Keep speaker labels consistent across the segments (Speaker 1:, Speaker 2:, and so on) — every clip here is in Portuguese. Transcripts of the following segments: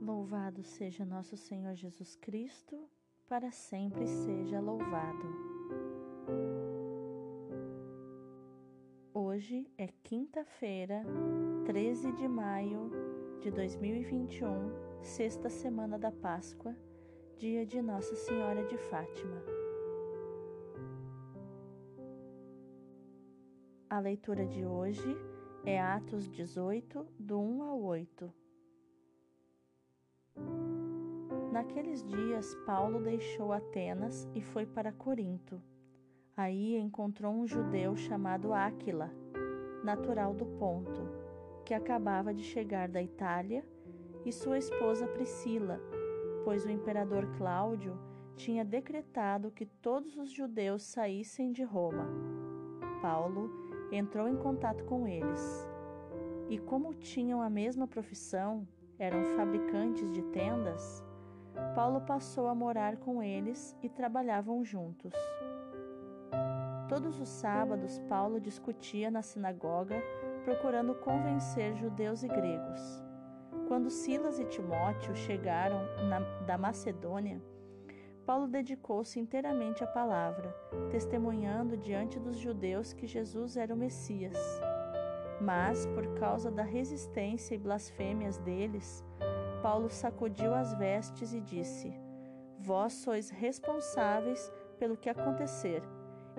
Speaker 1: Louvado seja nosso Senhor Jesus Cristo, para sempre seja louvado. Hoje é quinta-feira, 13 de maio de 2021, sexta semana da Páscoa, dia de Nossa Senhora de Fátima. A leitura de hoje é Atos 18, do 1 ao 8. Naqueles dias, Paulo deixou Atenas e foi para Corinto. Aí encontrou um judeu chamado Áquila, natural do Ponto, que acabava de chegar da Itália, e sua esposa Priscila, pois o imperador Cláudio tinha decretado que todos os judeus saíssem de Roma. Paulo entrou em contato com eles. E como tinham a mesma profissão, eram fabricantes de tendas, Paulo passou a morar com eles e trabalhavam juntos. Todos os sábados, Paulo discutia na sinagoga, procurando convencer judeus e gregos. Quando Silas e Timóteo chegaram na, da Macedônia, Paulo dedicou-se inteiramente à palavra, testemunhando diante dos judeus que Jesus era o Messias. Mas, por causa da resistência e blasfêmias deles, Paulo sacudiu as vestes e disse: Vós sois responsáveis pelo que acontecer.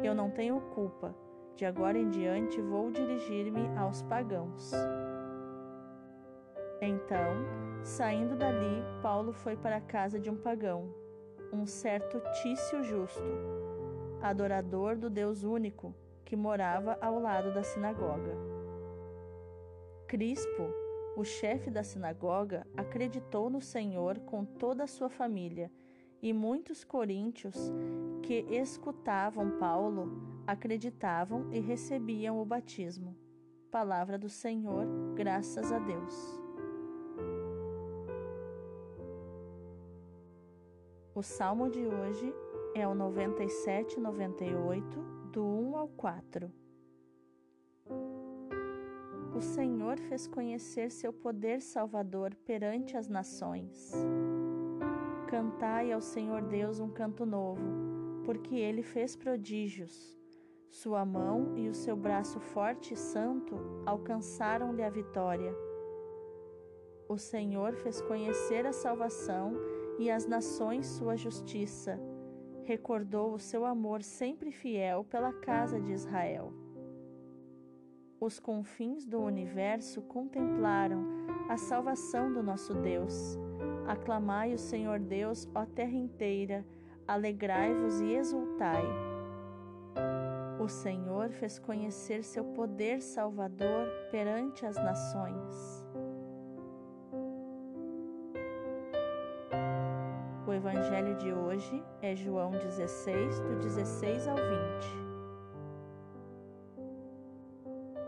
Speaker 1: Eu não tenho culpa. De agora em diante vou dirigir-me aos pagãos. Então, saindo dali, Paulo foi para a casa de um pagão, um certo Tício Justo, adorador do Deus único, que morava ao lado da sinagoga. Crispo, o chefe da sinagoga acreditou no Senhor com toda a sua família, e muitos coríntios que escutavam Paulo acreditavam e recebiam o batismo. Palavra do Senhor, graças a Deus. O salmo de hoje é o 97, 98, do 1 ao 4. O Senhor fez conhecer seu poder salvador perante as nações. Cantai ao Senhor Deus um canto novo, porque ele fez prodígios. Sua mão e o seu braço forte e santo alcançaram-lhe a vitória. O Senhor fez conhecer a salvação e as nações sua justiça. Recordou o seu amor sempre fiel pela casa de Israel os confins do universo contemplaram a salvação do nosso Deus. Aclamai o Senhor Deus, ó terra inteira, alegrai-vos e exultai. O Senhor fez conhecer seu poder salvador perante as nações. Evangelho de hoje é João 16, do 16 ao 20.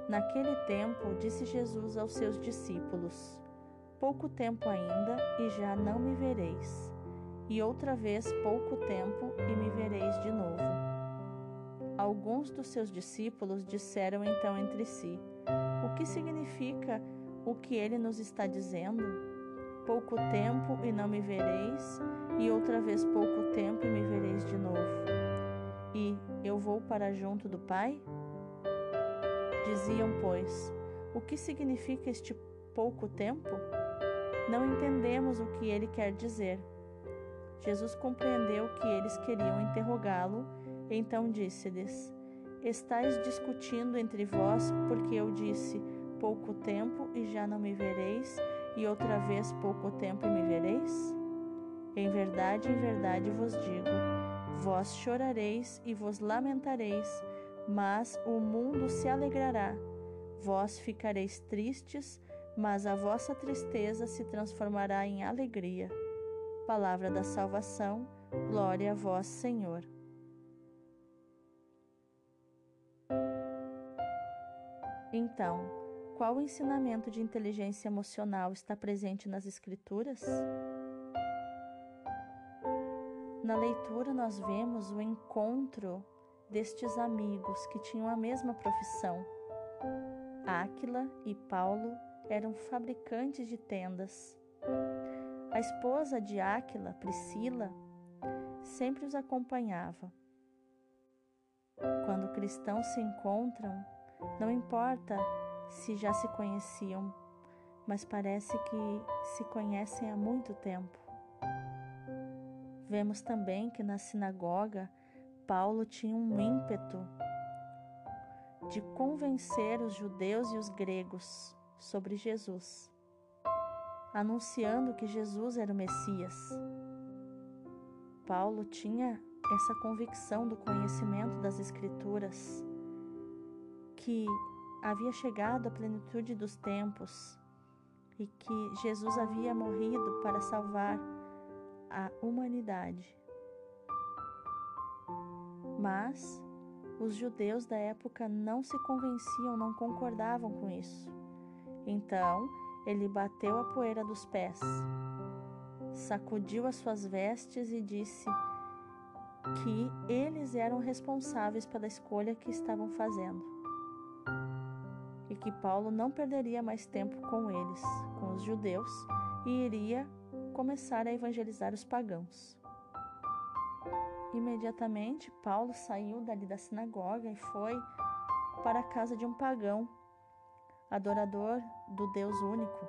Speaker 1: Naquele tempo, disse Jesus aos seus discípulos: Pouco tempo ainda e já não me vereis, e outra vez pouco tempo e me vereis de novo. Alguns dos seus discípulos disseram então entre si: O que significa o que ele nos está dizendo? Pouco tempo e não me vereis, e outra vez pouco tempo e me vereis de novo. E eu vou para junto do Pai? Diziam, pois, o que significa este pouco tempo? Não entendemos o que ele quer dizer. Jesus compreendeu que eles queriam interrogá-lo, então disse-lhes: Estais discutindo entre vós, porque eu disse: Pouco tempo e já não me vereis, e outra vez pouco tempo e me vereis? Em verdade, em verdade vos digo: vós chorareis e vos lamentareis, mas o mundo se alegrará. Vós ficareis tristes, mas a vossa tristeza se transformará em alegria. Palavra da salvação, glória a vós, Senhor. Então, qual ensinamento de inteligência emocional está presente nas Escrituras? Na leitura, nós vemos o encontro destes amigos que tinham a mesma profissão, Áquila e Paulo eram fabricantes de tendas. A esposa de Áquila, Priscila, sempre os acompanhava. Quando cristãos se encontram, não importa se já se conheciam, mas parece que se conhecem há muito tempo. Vemos também que na sinagoga Paulo tinha um ímpeto de convencer os judeus e os gregos sobre Jesus, anunciando que Jesus era o Messias. Paulo tinha essa convicção do conhecimento das Escrituras, que havia chegado à plenitude dos tempos e que Jesus havia morrido para salvar a humanidade. Mas os judeus da época não se convenciam, não concordavam com isso. Então ele bateu a poeira dos pés, sacudiu as suas vestes e disse que eles eram responsáveis pela escolha que estavam fazendo que Paulo não perderia mais tempo com eles, com os judeus, e iria começar a evangelizar os pagãos. Imediatamente, Paulo saiu dali da sinagoga e foi para a casa de um pagão, adorador do Deus único,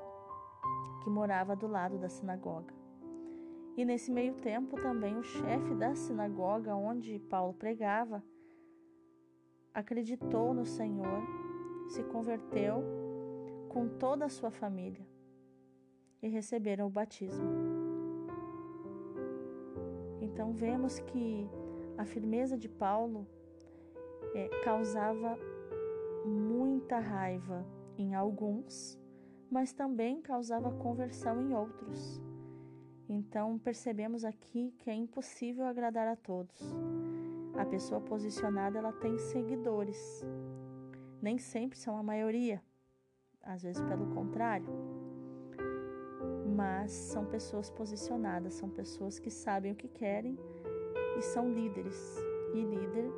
Speaker 1: que morava do lado da sinagoga. E nesse meio tempo, também o chefe da sinagoga onde Paulo pregava acreditou no Senhor, se converteu com toda a sua família e receberam o batismo. Então vemos que a firmeza de Paulo é, causava muita raiva em alguns, mas também causava conversão em outros. Então percebemos aqui que é impossível agradar a todos. A pessoa posicionada ela tem seguidores. Nem sempre são a maioria, às vezes pelo contrário mas são pessoas posicionadas, são pessoas que sabem o que querem e são líderes. E líder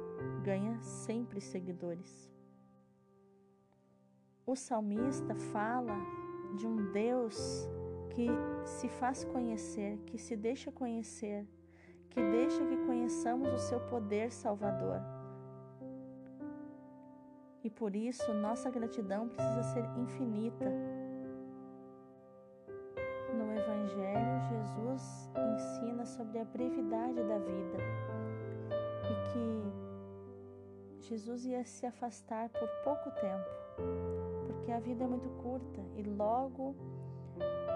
Speaker 1: ganha sempre seguidores. O salmista fala de um Deus que se faz conhecer, que se deixa conhecer, que deixa que conheçamos o seu poder salvador. E por isso nossa gratidão precisa ser infinita Evangelho, Jesus ensina sobre a brevidade da vida e que Jesus ia se afastar por pouco tempo, porque a vida é muito curta e logo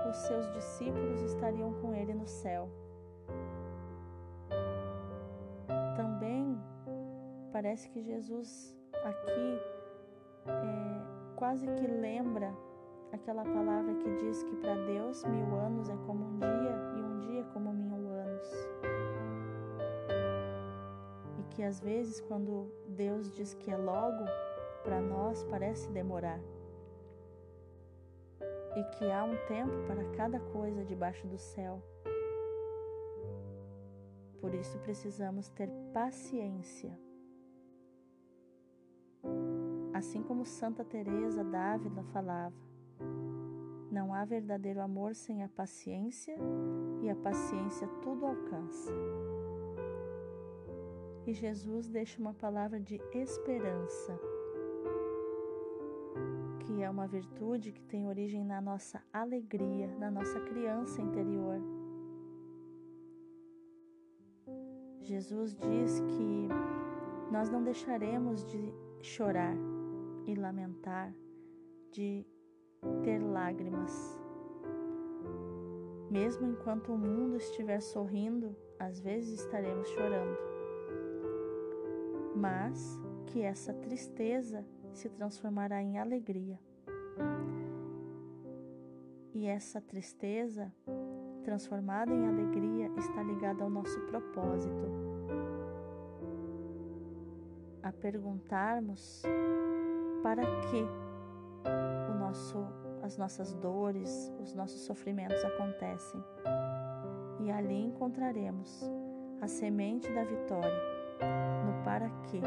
Speaker 1: os seus discípulos estariam com ele no céu. Também parece que Jesus aqui é, quase que lembra aquela palavra que diz que para Deus mil anos é como um dia e um dia como mil anos. E que às vezes, quando Deus diz que é logo, para nós parece demorar. E que há um tempo para cada coisa debaixo do céu. Por isso precisamos ter paciência. Assim como Santa Teresa d'Ávila falava, não há verdadeiro amor sem a paciência, e a paciência tudo alcança. E Jesus deixa uma palavra de esperança, que é uma virtude que tem origem na nossa alegria, na nossa criança interior. Jesus diz que nós não deixaremos de chorar e lamentar, de ter lágrimas. Mesmo enquanto o mundo estiver sorrindo, às vezes estaremos chorando. Mas que essa tristeza se transformará em alegria. E essa tristeza, transformada em alegria, está ligada ao nosso propósito. A perguntarmos para que nosso, as nossas dores, os nossos sofrimentos acontecem. E ali encontraremos a semente da vitória, no para quê,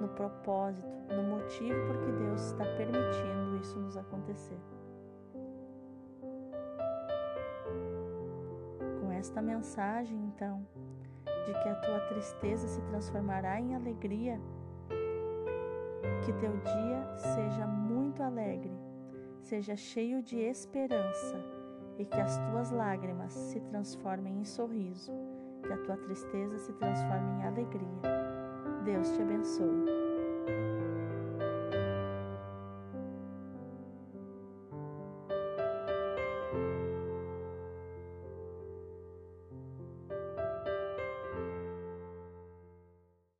Speaker 1: no propósito, no motivo por que Deus está permitindo isso nos acontecer. Com esta mensagem, então, de que a tua tristeza se transformará em alegria, que teu dia seja muito alegre, seja cheio de esperança e que as tuas lágrimas se transformem em sorriso, que a tua tristeza se transforme em alegria. Deus te abençoe.